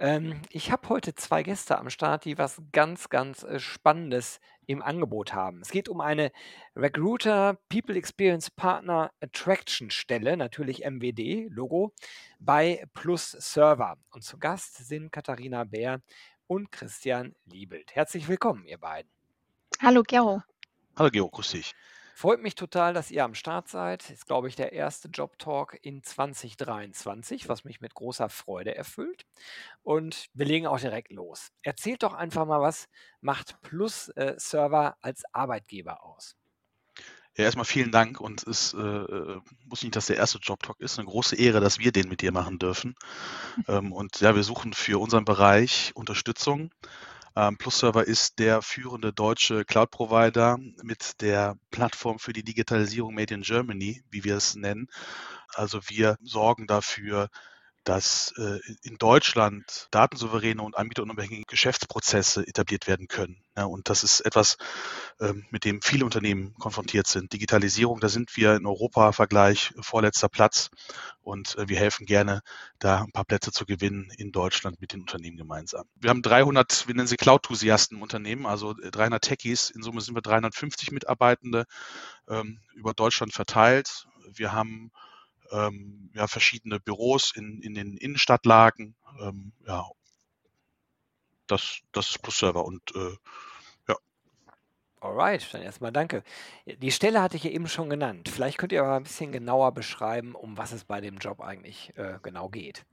Ähm, ich habe heute zwei Gäste am Start, die was ganz, ganz äh, Spannendes im Angebot haben. Es geht um eine Recruiter People Experience Partner Attraction Stelle, natürlich MWD, Logo, bei Plus Server. Und zu Gast sind Katharina Bär und Christian Liebelt. Herzlich willkommen, ihr beiden. Hallo, Gero. Hallo, Gero, grüß dich. Freut mich total, dass ihr am Start seid. Ist, glaube ich, der erste Job Talk in 2023, was mich mit großer Freude erfüllt. Und wir legen auch direkt los. Erzählt doch einfach mal, was macht Plus äh, Server als Arbeitgeber aus? Ja, erstmal vielen Dank und es äh, äh muss nicht, dass der erste Job Talk ist. Eine große Ehre, dass wir den mit dir machen dürfen. ähm, und ja, wir suchen für unseren Bereich Unterstützung ähm, PlusServer ist der führende deutsche Cloud-Provider mit der Plattform für die Digitalisierung Made in Germany, wie wir es nennen. Also wir sorgen dafür, dass äh, in Deutschland datensouveräne und anbieterunabhängige Geschäftsprozesse etabliert werden können. Ja, und das ist etwas, ähm, mit dem viele Unternehmen konfrontiert sind. Digitalisierung, da sind wir in Europa-Vergleich vorletzter Platz und äh, wir helfen gerne, da ein paar Plätze zu gewinnen in Deutschland mit den Unternehmen gemeinsam. Wir haben 300, wir nennen sie Cloud-Enthusiasten im Unternehmen, also 300 Techies. In Summe sind wir 350 Mitarbeitende ähm, über Deutschland verteilt. Wir haben ähm, ja, verschiedene Büros in, in den Innenstadtlagen. Ähm, ja, das, das ist Plus Server und äh, ja. Alright, dann erstmal danke. Die Stelle hatte ich ja eben schon genannt. Vielleicht könnt ihr aber ein bisschen genauer beschreiben, um was es bei dem Job eigentlich äh, genau geht.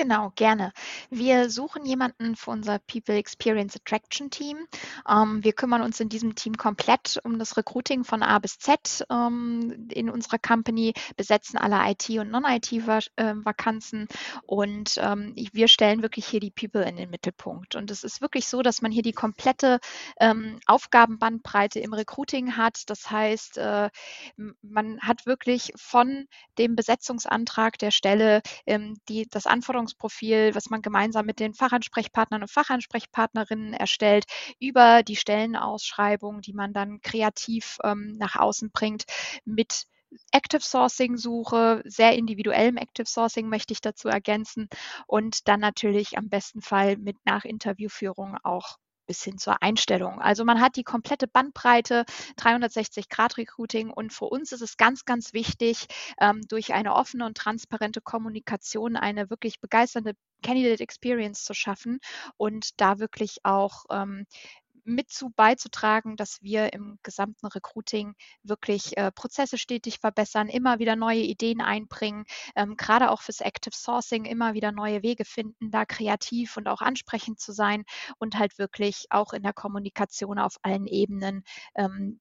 Genau, gerne. Wir suchen jemanden für unser People Experience Attraction Team. Ähm, wir kümmern uns in diesem Team komplett um das Recruiting von A bis Z ähm, in unserer Company, besetzen alle IT- und Non-IT-Vakanzen und ähm, wir stellen wirklich hier die People in den Mittelpunkt. Und es ist wirklich so, dass man hier die komplette ähm, Aufgabenbandbreite im Recruiting hat. Das heißt, äh, man hat wirklich von dem Besetzungsantrag der Stelle ähm, die, das Anforderungsprofil Anforderungsprofil, was man gemeinsam mit den Fachansprechpartnern und Fachansprechpartnerinnen erstellt, über die Stellenausschreibung, die man dann kreativ ähm, nach außen bringt, mit Active Sourcing Suche, sehr individuellem Active Sourcing möchte ich dazu ergänzen und dann natürlich am besten Fall mit Nachinterviewführung auch bis hin zur Einstellung. Also man hat die komplette Bandbreite, 360-Grad-Recruiting und für uns ist es ganz, ganz wichtig, ähm, durch eine offene und transparente Kommunikation eine wirklich begeisternde Candidate Experience zu schaffen und da wirklich auch ähm, mit zu beizutragen, dass wir im gesamten Recruiting wirklich äh, Prozesse stetig verbessern, immer wieder neue Ideen einbringen, ähm, gerade auch fürs Active Sourcing immer wieder neue Wege finden, da kreativ und auch ansprechend zu sein und halt wirklich auch in der Kommunikation auf allen Ebenen ähm,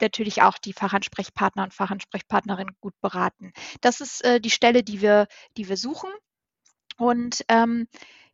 natürlich auch die Fachansprechpartner und Fachansprechpartnerinnen gut beraten. Das ist äh, die Stelle, die wir, die wir suchen. Und ähm,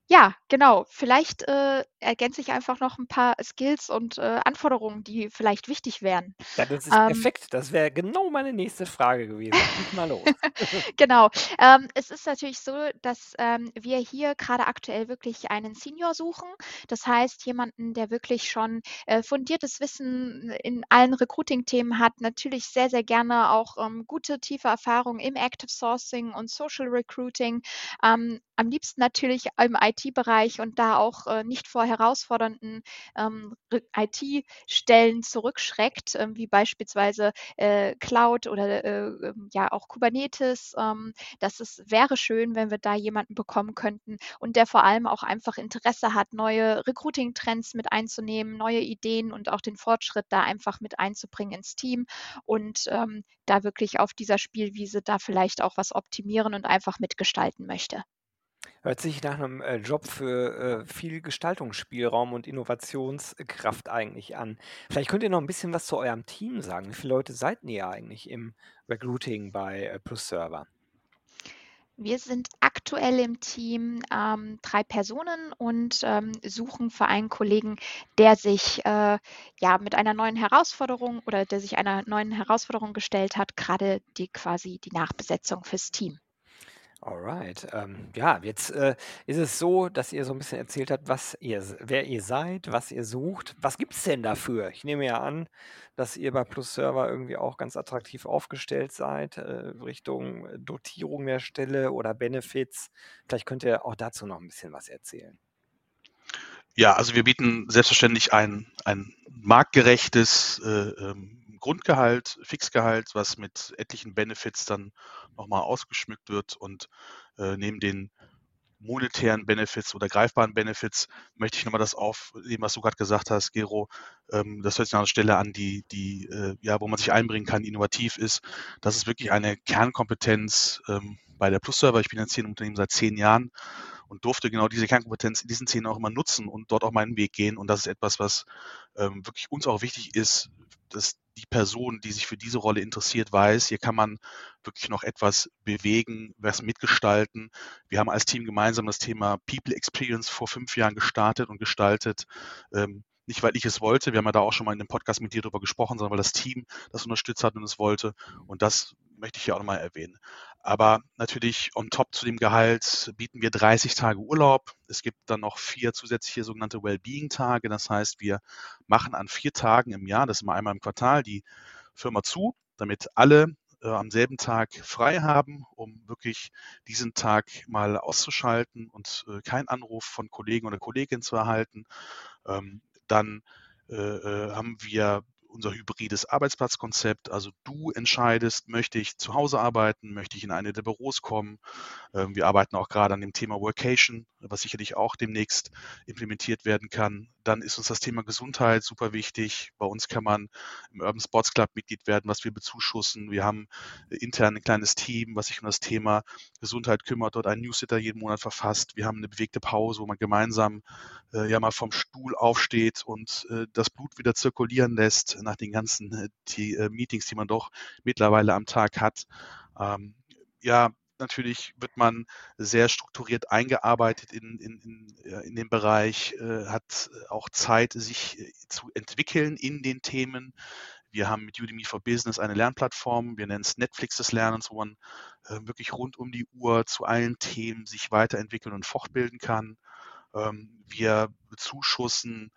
ja, genau. Vielleicht, äh, ergänze ich einfach noch ein paar Skills und, äh, Anforderungen, die vielleicht wichtig wären. Ja, das ist Ähm perfekt. Das wäre genau meine nächste Frage gewesen. Schieß mal los. Genau. Ähm, es ist natürlich so, dass, ähm, wir hier gerade aktuell wirklich einen Senior suchen. Das heißt, jemanden, der wirklich schon, äh, fundiertes Wissen in allen Recruiting-Themen hat, natürlich sehr, sehr gerne auch, ähm, gute, tiefe Erfahrungen im Active Sourcing und Social Recruiting, ähm, am liebsten natürlich im IT-Bereich und da auch äh, nicht vor herausfordernden ähm, IT-Stellen zurückschreckt, ähm, wie beispielsweise äh, Cloud oder äh, ähm, ja auch Kubernetes. Ähm, das ist, wäre schön, wenn wir da jemanden bekommen könnten und der vor allem auch einfach Interesse hat, neue Recruiting-Trends mit einzunehmen, neue Ideen und auch den Fortschritt da einfach mit einzubringen ins Team und ähm, da wirklich auf dieser Spielwiese da vielleicht auch was optimieren und einfach mitgestalten möchte. Hört sich nach einem äh, Job für äh, viel Gestaltungsspielraum und Innovationskraft eigentlich an. Vielleicht könnt ihr noch ein bisschen was zu eurem Team sagen. Wie viele Leute seid ihr eigentlich im Recruiting bei äh, Plus Server? Wir sind aktuell im Team ähm, drei Personen und ähm, suchen für einen Kollegen, der sich äh, ja mit einer neuen Herausforderung oder der sich einer neuen Herausforderung gestellt hat, gerade die quasi die Nachbesetzung fürs Team. Alright. Ähm, ja, jetzt äh, ist es so, dass ihr so ein bisschen erzählt habt, was ihr, wer ihr seid, was ihr sucht. Was gibt es denn dafür? Ich nehme ja an, dass ihr bei Plus Server irgendwie auch ganz attraktiv aufgestellt seid, äh, Richtung Dotierung der Stelle oder Benefits. Vielleicht könnt ihr auch dazu noch ein bisschen was erzählen. Ja, also wir bieten selbstverständlich ein, ein marktgerechtes äh, ähm, Grundgehalt, Fixgehalt, was mit etlichen Benefits dann nochmal ausgeschmückt wird. Und äh, neben den monetären Benefits oder greifbaren Benefits möchte ich nochmal das aufnehmen, was du gerade gesagt hast, Gero. Ähm, das hört sich an einer Stelle an, die, die äh, ja, wo man sich einbringen kann, innovativ ist. Das ist wirklich eine Kernkompetenz ähm, bei der Plus-Server. Ich bin jetzt hier im Unternehmen seit zehn Jahren und durfte genau diese Kernkompetenz in diesen Jahren auch immer nutzen und dort auch meinen Weg gehen. Und das ist etwas, was ähm, wirklich uns auch wichtig ist, dass die Person, die sich für diese Rolle interessiert, weiß, hier kann man wirklich noch etwas bewegen, was mitgestalten. Wir haben als Team gemeinsam das Thema People Experience vor fünf Jahren gestartet und gestaltet. Ähm, nicht, weil ich es wollte, wir haben ja da auch schon mal in dem Podcast mit dir darüber gesprochen, sondern weil das Team das unterstützt hat und es wollte. Und das möchte ich hier auch nochmal erwähnen. Aber natürlich on top zu dem Gehalt bieten wir 30 Tage Urlaub. Es gibt dann noch vier zusätzliche sogenannte Wellbeing-Tage. Das heißt, wir machen an vier Tagen im Jahr, das ist immer einmal im Quartal, die Firma zu, damit alle äh, am selben Tag frei haben, um wirklich diesen Tag mal auszuschalten und äh, keinen Anruf von Kollegen oder Kolleginnen zu erhalten. Ähm, dann äh, äh haben wir unser hybrides Arbeitsplatzkonzept. Also du entscheidest, möchte ich zu Hause arbeiten, möchte ich in eine der Büros kommen. Ähm, wir arbeiten auch gerade an dem Thema Workation, was sicherlich auch demnächst implementiert werden kann. Dann ist uns das Thema Gesundheit super wichtig. Bei uns kann man im Urban Sports Club Mitglied werden, was wir bezuschussen. Wir haben intern ein kleines Team, was sich um das Thema Gesundheit kümmert, dort ein Newsletter jeden Monat verfasst. Wir haben eine bewegte Pause, wo man gemeinsam äh, ja mal vom Stuhl aufsteht und äh, das Blut wieder zirkulieren lässt nach den ganzen äh, die, äh, Meetings, die man doch mittlerweile am Tag hat. Ähm, ja, natürlich wird man sehr strukturiert eingearbeitet in, in, in, in den Bereich, äh, hat auch Zeit, sich äh, zu entwickeln in den Themen. Wir haben mit Udemy for Business eine Lernplattform, wir nennen es Netflix des Lernens, wo man äh, wirklich rund um die Uhr zu allen Themen sich weiterentwickeln und fortbilden kann. Ähm, wir bezuschussen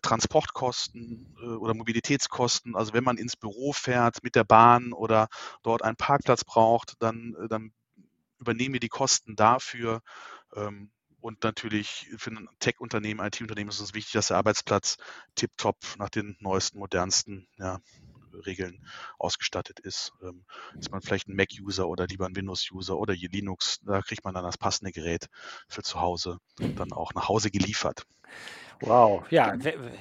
Transportkosten äh, oder Mobilitätskosten. Also wenn man ins Büro fährt mit der Bahn oder dort einen Parkplatz braucht, dann, äh, dann übernehmen wir die Kosten dafür. Ähm, und natürlich für ein Tech-Unternehmen, IT-Unternehmen ist es wichtig, dass der Arbeitsplatz tiptop nach den neuesten, modernsten ja, Regeln ausgestattet ist. Ähm, ist man vielleicht ein Mac-User oder lieber ein Windows-User oder je Linux, da kriegt man dann das passende Gerät für zu Hause dann auch nach Hause geliefert. Wow, ja,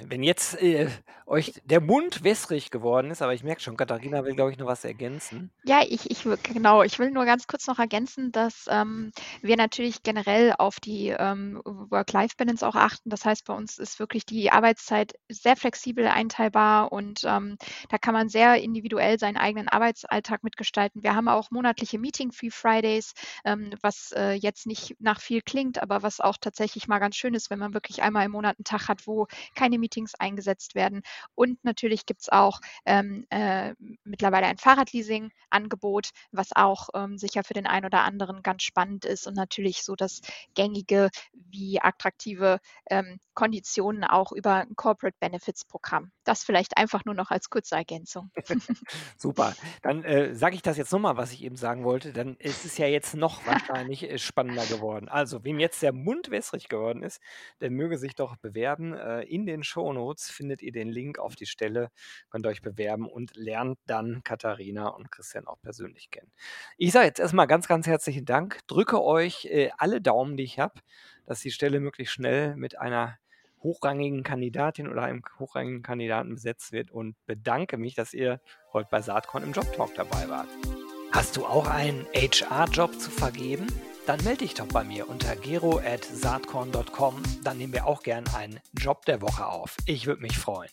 wenn jetzt äh, euch der Mund wässrig geworden ist, aber ich merke schon, Katharina will, glaube ich, noch was ergänzen. Ja, ich, ich genau, ich will nur ganz kurz noch ergänzen, dass ähm, wir natürlich generell auf die ähm, Work-Life-Balance auch achten. Das heißt, bei uns ist wirklich die Arbeitszeit sehr flexibel einteilbar und ähm, da kann man sehr individuell seinen eigenen Arbeitsalltag mitgestalten. Wir haben auch monatliche Meeting-Free Fridays, ähm, was äh, jetzt nicht nach viel klingt, aber was auch tatsächlich mal ganz schön ist, wenn man wirklich einmal im Monat Tag hat, wo keine Meetings eingesetzt werden. Und natürlich gibt es auch ähm, äh, mittlerweile ein Fahrradleasing-Angebot, was auch ähm, sicher für den einen oder anderen ganz spannend ist und natürlich so das gängige wie attraktive ähm, Konditionen auch über ein Corporate Benefits Programm. Das vielleicht einfach nur noch als kurze Ergänzung. Super. Dann äh, sage ich das jetzt nochmal, was ich eben sagen wollte. Dann ist es ja jetzt noch wahrscheinlich äh, spannender geworden. Also, wem jetzt der Mund wässrig geworden ist, der möge sich doch bewerben. Äh, in den Shownotes findet ihr den Link auf die Stelle, könnt euch bewerben und lernt dann Katharina und Christian auch persönlich kennen. Ich sage jetzt erstmal ganz, ganz herzlichen Dank. Drücke euch äh, alle Daumen, die ich habe, dass die Stelle möglichst schnell mit einer hochrangigen Kandidatin oder einem hochrangigen Kandidaten besetzt wird und bedanke mich, dass ihr heute bei Saatkorn im Job Talk dabei wart. Hast du auch einen HR-Job zu vergeben? Dann melde dich doch bei mir unter gero.saatkorn.com. Dann nehmen wir auch gern einen Job der Woche auf. Ich würde mich freuen.